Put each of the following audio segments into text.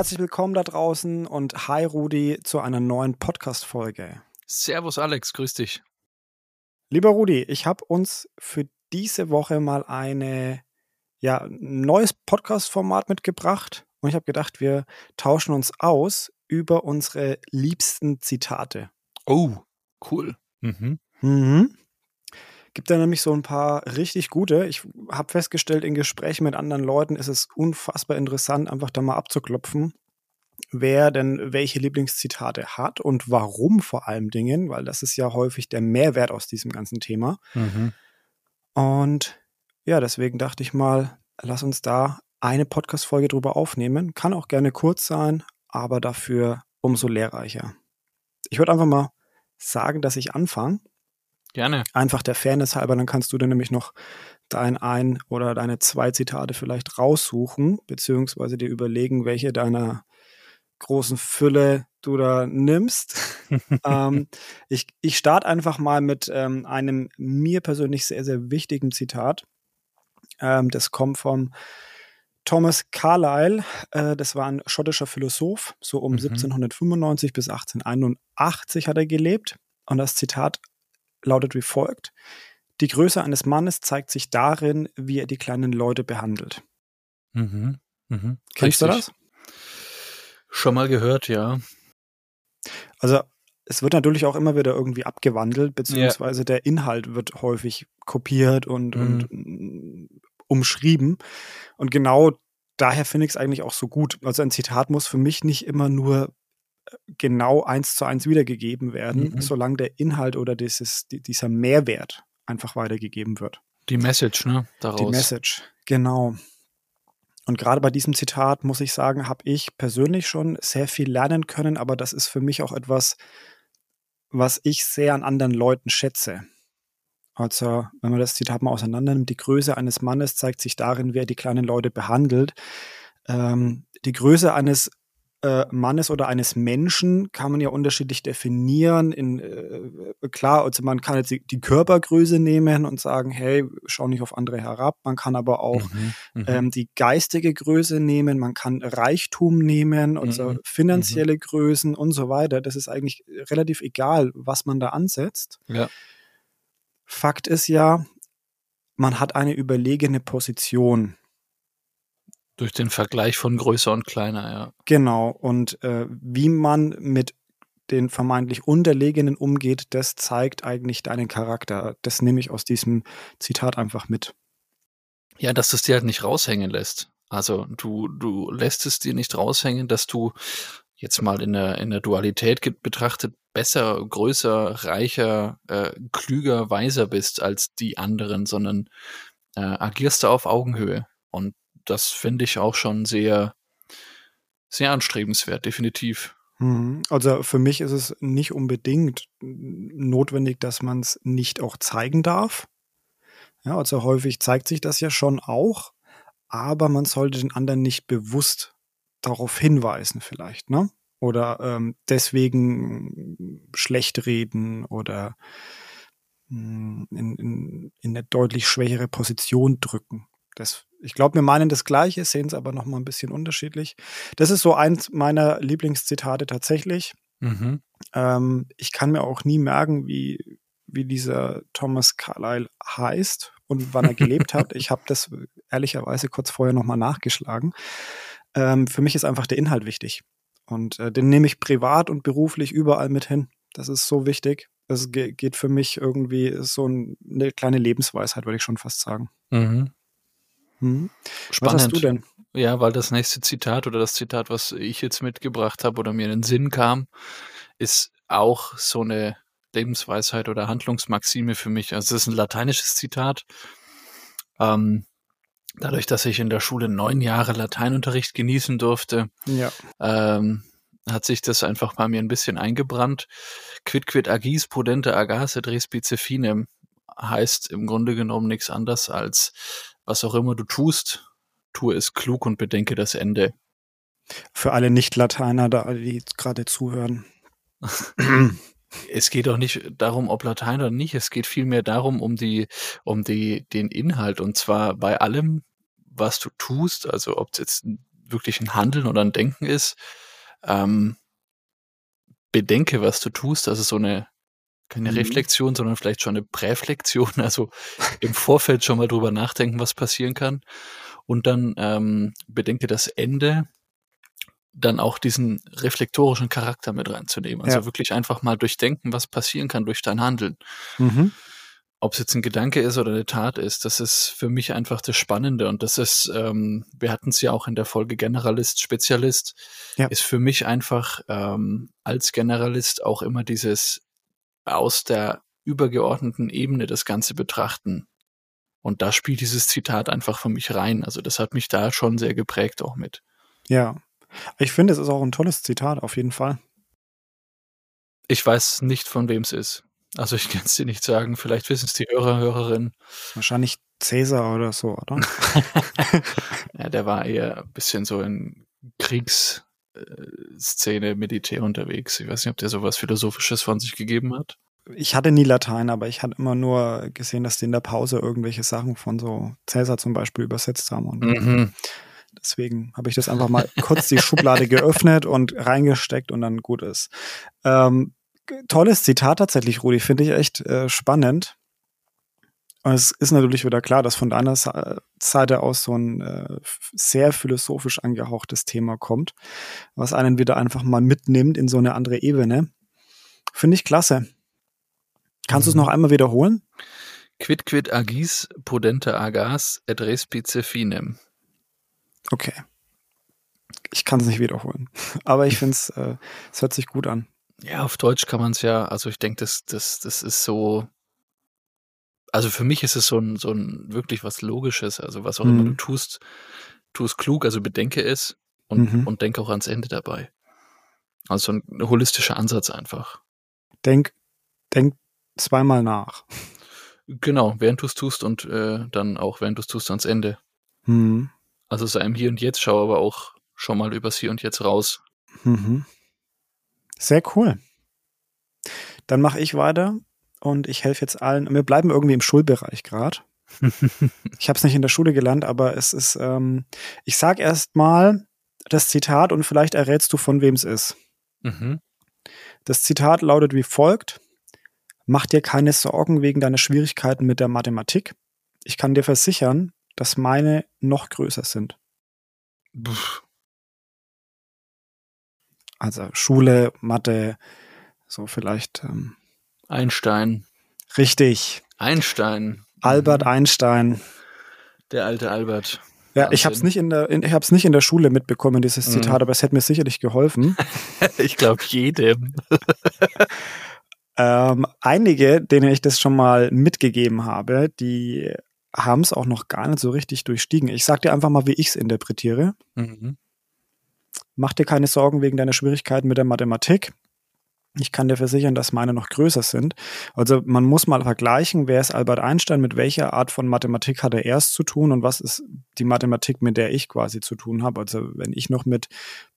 Herzlich willkommen da draußen und hi Rudi zu einer neuen Podcast-Folge. Servus Alex, grüß dich. Lieber Rudi, ich habe uns für diese Woche mal eine ja, ein neues Podcast-Format mitgebracht und ich habe gedacht, wir tauschen uns aus über unsere liebsten Zitate. Oh, cool. Mhm. Mhm. Gibt da nämlich so ein paar richtig gute. Ich habe festgestellt, in Gesprächen mit anderen Leuten ist es unfassbar interessant, einfach da mal abzuklopfen, wer denn welche Lieblingszitate hat und warum vor allem Dingen, weil das ist ja häufig der Mehrwert aus diesem ganzen Thema. Mhm. Und ja, deswegen dachte ich mal, lass uns da eine Podcast-Folge drüber aufnehmen. Kann auch gerne kurz sein, aber dafür umso lehrreicher. Ich würde einfach mal sagen, dass ich anfange. Gerne. Einfach der Fairness halber, dann kannst du dir nämlich noch dein ein oder deine zwei Zitate vielleicht raussuchen, beziehungsweise dir überlegen, welche deiner großen Fülle du da nimmst. ähm, ich ich starte einfach mal mit ähm, einem mir persönlich sehr, sehr wichtigen Zitat. Ähm, das kommt vom Thomas Carlyle, äh, das war ein schottischer Philosoph, so um mhm. 1795 bis 1881 hat er gelebt. Und das Zitat lautet wie folgt. Die Größe eines Mannes zeigt sich darin, wie er die kleinen Leute behandelt. Mhm. Mhm. Kennst du das? Schon mal gehört, ja. Also es wird natürlich auch immer wieder irgendwie abgewandelt, beziehungsweise ja. der Inhalt wird häufig kopiert und, mhm. und umschrieben. Und genau daher finde ich es eigentlich auch so gut. Also ein Zitat muss für mich nicht immer nur genau eins zu eins wiedergegeben werden, mhm. solange der Inhalt oder dieses, dieser Mehrwert einfach weitergegeben wird. Die Message, ne? Daraus. Die Message, genau. Und gerade bei diesem Zitat muss ich sagen, habe ich persönlich schon sehr viel lernen können, aber das ist für mich auch etwas, was ich sehr an anderen Leuten schätze. Also, wenn man das Zitat mal auseinander nimmt, die Größe eines Mannes zeigt sich darin, wie er die kleinen Leute behandelt. Ähm, die Größe eines äh, Mannes oder eines Menschen kann man ja unterschiedlich definieren. In, äh, klar, also man kann jetzt die, die, Körpergröße nehmen und sagen, hey, schau nicht auf andere herab. Man kann aber auch mhm, mhm. ähm, die geistige Größe nehmen, man kann Reichtum nehmen, also mhm, finanzielle mhm. Größen und so weiter. Das ist eigentlich relativ egal, was man da ansetzt. Ja. Fakt ist ja, man hat eine überlegene Position. Durch den Vergleich von größer und kleiner, ja. Genau. Und äh, wie man mit den vermeintlich Unterlegenen umgeht, das zeigt eigentlich deinen Charakter. Das nehme ich aus diesem Zitat einfach mit. Ja, dass es dir halt nicht raushängen lässt. Also du, du lässt es dir nicht raushängen, dass du jetzt mal in der, in der Dualität betrachtet besser, größer, reicher, äh, klüger, weiser bist als die anderen, sondern äh, agierst du auf Augenhöhe. Und das finde ich auch schon sehr, sehr anstrebenswert, definitiv. Mhm. Also für mich ist es nicht unbedingt notwendig, dass man es nicht auch zeigen darf. Ja, also häufig zeigt sich das ja schon auch, aber man sollte den anderen nicht bewusst darauf hinweisen vielleicht, ne? oder ähm, deswegen schlecht reden oder hm, in, in, in eine deutlich schwächere Position drücken. Das, ich glaube, wir meinen das Gleiche, sehen es aber nochmal ein bisschen unterschiedlich. Das ist so eins meiner Lieblingszitate tatsächlich. Mhm. Ähm, ich kann mir auch nie merken, wie, wie dieser Thomas Carlyle heißt und wann er gelebt hat. Ich habe das ehrlicherweise kurz vorher nochmal nachgeschlagen. Ähm, für mich ist einfach der Inhalt wichtig. Und äh, den nehme ich privat und beruflich überall mit hin. Das ist so wichtig. Es geht für mich irgendwie so eine kleine Lebensweisheit, würde ich schon fast sagen. Mhm. Mhm. Spannend. Was hast du denn? Ja, weil das nächste Zitat oder das Zitat, was ich jetzt mitgebracht habe oder mir in den Sinn kam, ist auch so eine Lebensweisheit oder Handlungsmaxime für mich. Also es ist ein lateinisches Zitat. Ähm, dadurch, dass ich in der Schule neun Jahre Lateinunterricht genießen durfte, ja. ähm, hat sich das einfach bei mir ein bisschen eingebrannt. Quid quid agis pudente agas et respice finem heißt im Grunde genommen nichts anderes als was auch immer du tust, tue es klug und bedenke das Ende. Für alle Nicht-Lateiner, die gerade zuhören. es geht auch nicht darum, ob Latein oder nicht. Es geht vielmehr darum, um die, um die, den Inhalt. Und zwar bei allem, was du tust, also ob es jetzt wirklich ein Handeln oder ein Denken ist. Ähm, bedenke, was du tust. Also so eine keine mhm. Reflexion, sondern vielleicht schon eine Präflexion, also im Vorfeld schon mal drüber nachdenken, was passieren kann. Und dann ähm, bedenke das Ende, dann auch diesen reflektorischen Charakter mit reinzunehmen. Also ja. wirklich einfach mal durchdenken, was passieren kann durch dein Handeln. Mhm. Ob es jetzt ein Gedanke ist oder eine Tat ist, das ist für mich einfach das Spannende. Und das ist, ähm, wir hatten es ja auch in der Folge Generalist, Spezialist, ja. ist für mich einfach ähm, als Generalist auch immer dieses aus der übergeordneten Ebene das Ganze betrachten. Und da spielt dieses Zitat einfach für mich rein. Also das hat mich da schon sehr geprägt auch mit. Ja, ich finde, es ist auch ein tolles Zitat, auf jeden Fall. Ich weiß nicht, von wem es ist. Also ich kann es dir nicht sagen. Vielleicht wissen es die Hörer, Hörerinnen. Wahrscheinlich Cäsar oder so, oder? ja, der war eher ein bisschen so in Kriegsszene, Militär unterwegs. Ich weiß nicht, ob der sowas Philosophisches von sich gegeben hat. Ich hatte nie Latein, aber ich hatte immer nur gesehen, dass die in der Pause irgendwelche Sachen von so Cäsar zum Beispiel übersetzt haben. Und mhm. Deswegen habe ich das einfach mal kurz die Schublade geöffnet und reingesteckt und dann gut ist. Ähm, tolles Zitat tatsächlich, Rudi, finde ich echt äh, spannend. Und es ist natürlich wieder klar, dass von deiner Seite aus so ein äh, sehr philosophisch angehauchtes Thema kommt, was einen wieder einfach mal mitnimmt in so eine andere Ebene. Finde ich klasse. Kannst du es mhm. noch einmal wiederholen? Quid quid agis pudente agas et respice finem. Okay. Ich kann es nicht wiederholen. Aber ich finde es, äh, es hört sich gut an. Ja, auf Deutsch kann man es ja, also ich denke, das, das, das ist so, also für mich ist es so ein, so ein wirklich was Logisches. Also was auch mhm. immer du tust, tu es klug, also bedenke es und, mhm. und denke auch ans Ende dabei. Also ein holistischer Ansatz einfach. Denk, denk zweimal nach. Genau, während du es tust und äh, dann auch während du es tust ans Ende. Mhm. Also sei im Hier und Jetzt, schau aber auch schon mal übers Hier und Jetzt raus. Mhm. Sehr cool. Dann mache ich weiter und ich helfe jetzt allen. Wir bleiben irgendwie im Schulbereich gerade. ich habe es nicht in der Schule gelernt, aber es ist, ähm, ich sage erst mal das Zitat und vielleicht errätst du, von wem es ist. Mhm. Das Zitat lautet wie folgt. Mach dir keine Sorgen wegen deiner Schwierigkeiten mit der Mathematik. Ich kann dir versichern, dass meine noch größer sind. Puh. Also Schule, Mathe, so vielleicht. Ähm, Einstein. Richtig. Einstein. Albert mhm. Einstein. Der alte Albert. Ja, Wahnsinn. ich habe es nicht in der, in, ich habe es nicht in der Schule mitbekommen, dieses mhm. Zitat, aber es hätte mir sicherlich geholfen. ich glaube jedem. ähm, einige, denen ich das schon mal mitgegeben habe, die haben es auch noch gar nicht so richtig durchstiegen. Ich sag dir einfach mal, wie ich es interpretiere. Mhm. Mach dir keine Sorgen wegen deiner Schwierigkeiten mit der Mathematik. Ich kann dir versichern, dass meine noch größer sind. Also man muss mal vergleichen, wer ist Albert Einstein, mit welcher Art von Mathematik hat er erst zu tun und was ist die Mathematik, mit der ich quasi zu tun habe. Also wenn ich noch mit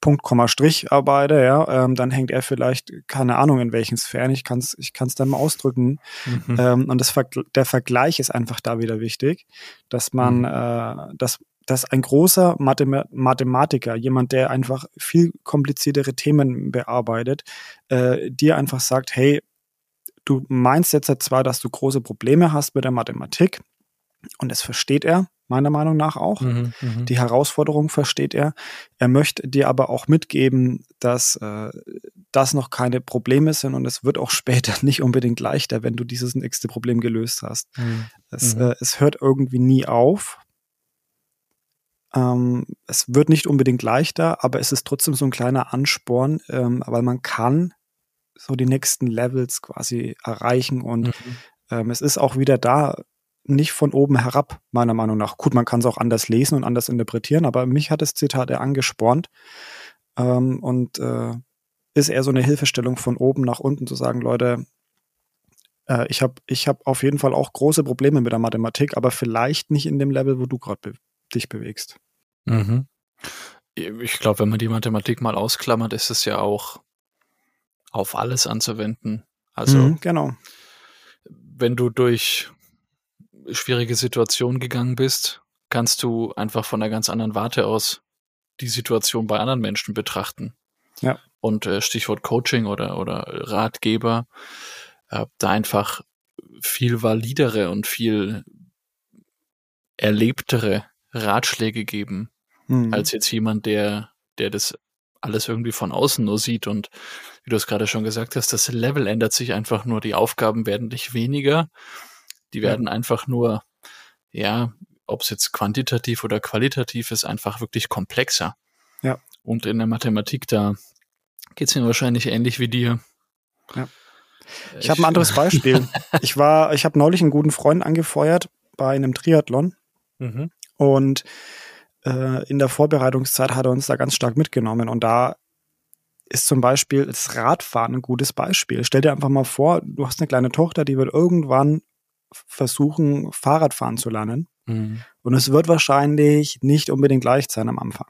Punkt, Komma, Strich arbeite, ja, ähm, dann hängt er vielleicht, keine Ahnung in welchen Sphären, ich kann es ich kann's dann mal ausdrücken. Mhm. Ähm, und das, der Vergleich ist einfach da wieder wichtig, dass man, mhm. äh, dass dass ein großer Mathem Mathematiker, jemand, der einfach viel kompliziertere Themen bearbeitet, äh, dir einfach sagt, hey, du meinst jetzt zwar, dass du große Probleme hast mit der Mathematik, und das versteht er, meiner Meinung nach auch. Mhm, mhm. Die Herausforderung versteht er. Er möchte dir aber auch mitgeben, dass äh, das noch keine Probleme sind und es wird auch später nicht unbedingt leichter, wenn du dieses nächste Problem gelöst hast. Mhm. Es, mhm. äh, es hört irgendwie nie auf. Ähm, es wird nicht unbedingt leichter, aber es ist trotzdem so ein kleiner Ansporn, ähm, weil man kann so die nächsten Levels quasi erreichen und mhm. ähm, es ist auch wieder da nicht von oben herab, meiner Meinung nach. Gut, man kann es auch anders lesen und anders interpretieren, aber mich hat das Zitat eher angespornt ähm, und äh, ist eher so eine Hilfestellung von oben nach unten zu sagen, Leute, äh, ich habe ich hab auf jeden Fall auch große Probleme mit der Mathematik, aber vielleicht nicht in dem Level, wo du gerade dich bewegst. Mhm. Ich glaube, wenn man die Mathematik mal ausklammert, ist es ja auch auf alles anzuwenden. Also, mhm, genau. Wenn du durch schwierige Situationen gegangen bist, kannst du einfach von einer ganz anderen Warte aus die Situation bei anderen Menschen betrachten. Ja. Und äh, Stichwort Coaching oder, oder Ratgeber, äh, da einfach viel validere und viel erlebtere Ratschläge geben, mhm. als jetzt jemand, der, der das alles irgendwie von außen nur sieht. Und wie du es gerade schon gesagt hast, das Level ändert sich einfach nur. Die Aufgaben werden nicht weniger. Die werden ja. einfach nur, ja, ob es jetzt quantitativ oder qualitativ ist, einfach wirklich komplexer. Ja. Und in der Mathematik, da geht es mir wahrscheinlich ähnlich wie dir. Ja. Ich, ich habe ein anderes Beispiel. ich war, ich habe neulich einen guten Freund angefeuert bei einem Triathlon. Mhm. Und äh, in der Vorbereitungszeit hat er uns da ganz stark mitgenommen. Und da ist zum Beispiel das Radfahren ein gutes Beispiel. Stell dir einfach mal vor, du hast eine kleine Tochter, die wird irgendwann versuchen, Fahrradfahren zu lernen. Mhm. Und es wird wahrscheinlich nicht unbedingt leicht sein am Anfang.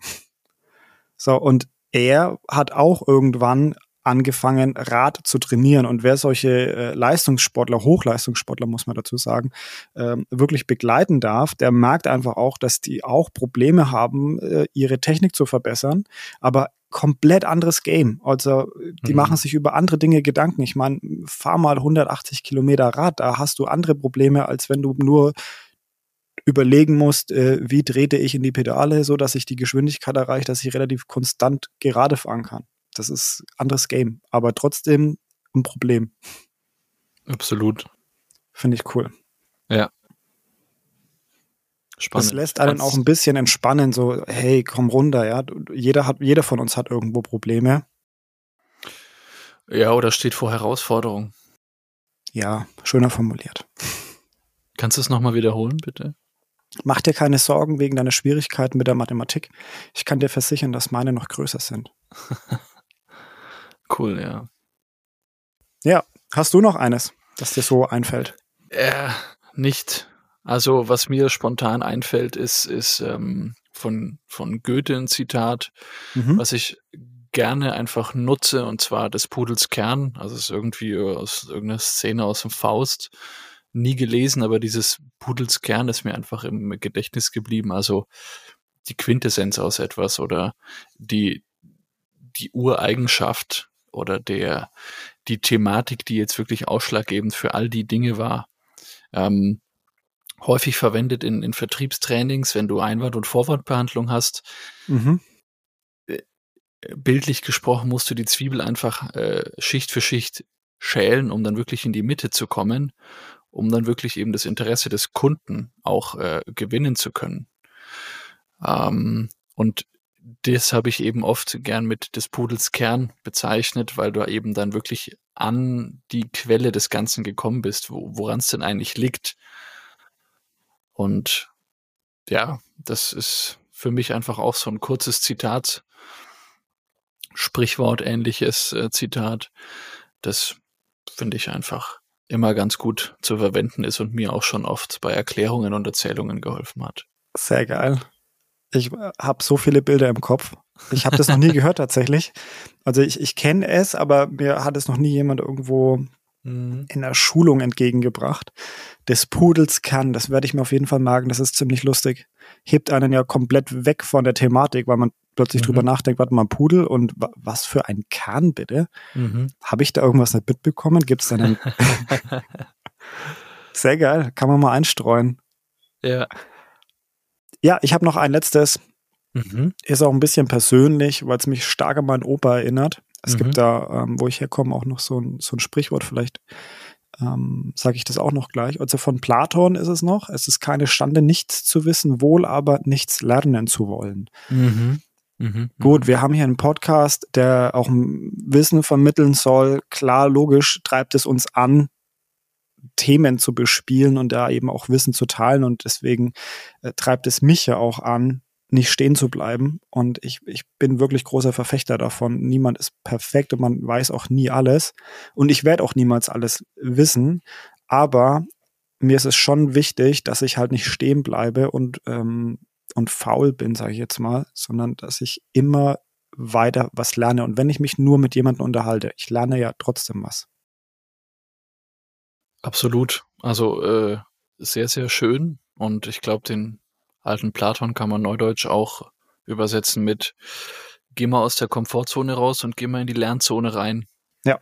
So, und er hat auch irgendwann angefangen, Rad zu trainieren. Und wer solche äh, Leistungssportler, Hochleistungssportler, muss man dazu sagen, ähm, wirklich begleiten darf, der merkt einfach auch, dass die auch Probleme haben, äh, ihre Technik zu verbessern, aber komplett anderes Game. Also die mhm. machen sich über andere Dinge Gedanken. Ich meine, fahr mal 180 Kilometer Rad, da hast du andere Probleme, als wenn du nur überlegen musst, äh, wie trete ich in die Pedale, so dass ich die Geschwindigkeit erreiche, dass ich relativ konstant gerade fahren kann. Das ist anderes Game, aber trotzdem ein Problem. Absolut. Finde ich cool. Ja. Spannend. Das lässt einen auch ein bisschen entspannen, so, hey, komm runter, ja. Jeder hat, jeder von uns hat irgendwo Probleme. Ja, oder steht vor Herausforderungen. Ja, schöner formuliert. Kannst du es nochmal wiederholen, bitte? Mach dir keine Sorgen wegen deiner Schwierigkeiten mit der Mathematik. Ich kann dir versichern, dass meine noch größer sind. Cool, ja. Ja, hast du noch eines, das dir so einfällt? Äh, nicht. Also, was mir spontan einfällt, ist, ist ähm, von, von Goethe ein Zitat, mhm. was ich gerne einfach nutze, und zwar des Pudels Kern. Also, es ist irgendwie aus irgendeiner Szene aus dem Faust. Nie gelesen, aber dieses Pudels Kern ist mir einfach im Gedächtnis geblieben. Also, die Quintessenz aus etwas oder die, die Ureigenschaft oder der, die Thematik, die jetzt wirklich ausschlaggebend für all die Dinge war. Ähm, häufig verwendet in, in Vertriebstrainings, wenn du Einwand- und Vorwortbehandlung hast. Mhm. Äh, bildlich gesprochen musst du die Zwiebel einfach äh, Schicht für Schicht schälen, um dann wirklich in die Mitte zu kommen, um dann wirklich eben das Interesse des Kunden auch äh, gewinnen zu können. Ähm, und das habe ich eben oft gern mit des Pudels Kern bezeichnet, weil du eben dann wirklich an die Quelle des Ganzen gekommen bist, wo, woran es denn eigentlich liegt. Und ja, das ist für mich einfach auch so ein kurzes Zitat, Sprichwort ähnliches äh, Zitat, das finde ich einfach immer ganz gut zu verwenden ist und mir auch schon oft bei Erklärungen und Erzählungen geholfen hat. Sehr geil. Ich habe so viele Bilder im Kopf. Ich habe das noch nie gehört tatsächlich. Also ich, ich kenne es, aber mir hat es noch nie jemand irgendwo mhm. in der Schulung entgegengebracht. Des Pudels kann, das werde ich mir auf jeden Fall merken, das ist ziemlich lustig. Hebt einen ja komplett weg von der Thematik, weil man plötzlich mhm. drüber nachdenkt, warte mal, Pudel und was für ein Kahn bitte? Mhm. Habe ich da irgendwas nicht mitbekommen? Gibt es da einen? Sehr geil, kann man mal einstreuen. Ja. Ja, ich habe noch ein letztes. Mhm. Ist auch ein bisschen persönlich, weil es mich stark an meinen Opa erinnert. Es mhm. gibt da, ähm, wo ich herkomme, auch noch so ein, so ein Sprichwort, vielleicht ähm, sage ich das auch noch gleich. Also von Platon ist es noch, es ist keine Stande, nichts zu wissen, wohl aber nichts lernen zu wollen. Mhm. Mhm. Gut, wir haben hier einen Podcast, der auch Wissen vermitteln soll. Klar, logisch treibt es uns an, Themen zu bespielen und da eben auch Wissen zu teilen. Und deswegen äh, treibt es mich ja auch an, nicht stehen zu bleiben. Und ich, ich bin wirklich großer Verfechter davon. Niemand ist perfekt und man weiß auch nie alles. Und ich werde auch niemals alles wissen. Aber mir ist es schon wichtig, dass ich halt nicht stehen bleibe und, ähm, und faul bin, sage ich jetzt mal, sondern dass ich immer weiter was lerne. Und wenn ich mich nur mit jemandem unterhalte, ich lerne ja trotzdem was. Absolut. Also äh, sehr, sehr schön. Und ich glaube, den alten Platon kann man neudeutsch auch übersetzen mit geh mal aus der Komfortzone raus und geh mal in die Lernzone rein. Ja,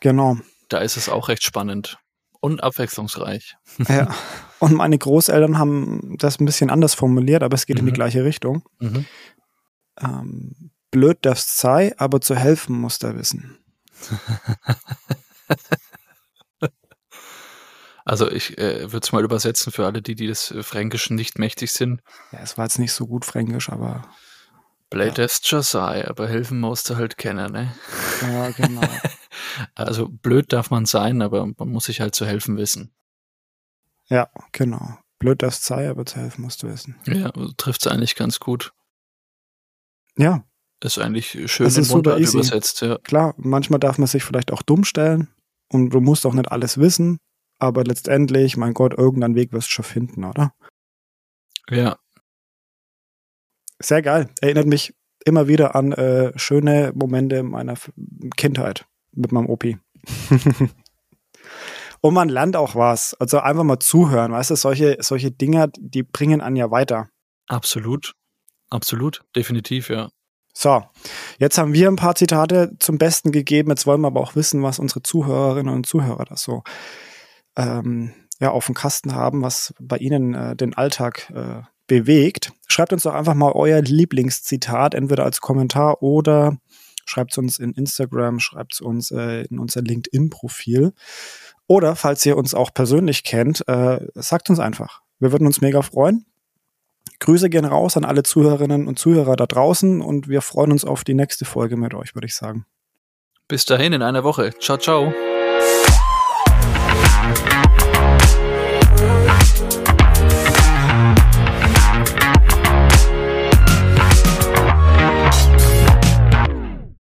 genau. Da ist es auch recht spannend und abwechslungsreich. Ja. Und meine Großeltern haben das ein bisschen anders formuliert, aber es geht mhm. in die mhm. gleiche Richtung. Mhm. Ähm, blöd darf's sei, aber zu helfen muss er wissen. Also ich äh, würde es mal übersetzen für alle, die, die des äh, Fränkischen nicht mächtig sind. Ja, es war jetzt nicht so gut Fränkisch, aber. Blöd ja. sei, aber helfen musst du halt kennen, ne? Ja, genau. also blöd darf man sein, aber man muss sich halt zu helfen wissen. Ja, genau. Blöd darf's sei, aber zu helfen musst du wissen. Ja, trifft es eigentlich ganz gut. Ja. Ist eigentlich schön das ist easy. übersetzt, ja. Klar, manchmal darf man sich vielleicht auch dumm stellen und du musst auch nicht alles wissen, aber letztendlich, mein Gott, irgendeinen Weg wirst du schon finden, oder? Ja. Sehr geil. Erinnert mich immer wieder an äh, schöne Momente meiner Kindheit mit meinem Opi. Und man lernt auch was. Also einfach mal zuhören, weißt du, solche, solche Dinger, die bringen einen ja weiter. Absolut. Absolut. Definitiv, ja. So, jetzt haben wir ein paar Zitate zum Besten gegeben. Jetzt wollen wir aber auch wissen, was unsere Zuhörerinnen und Zuhörer da so ähm, ja, auf dem Kasten haben, was bei Ihnen äh, den Alltag äh, bewegt. Schreibt uns doch einfach mal euer Lieblingszitat, entweder als Kommentar oder schreibt es uns in Instagram, schreibt es uns äh, in unser LinkedIn-Profil. Oder falls ihr uns auch persönlich kennt, äh, sagt uns einfach. Wir würden uns mega freuen. Grüße gehen raus an alle Zuhörerinnen und Zuhörer da draußen und wir freuen uns auf die nächste Folge mit euch, würde ich sagen. Bis dahin in einer Woche. Ciao, ciao.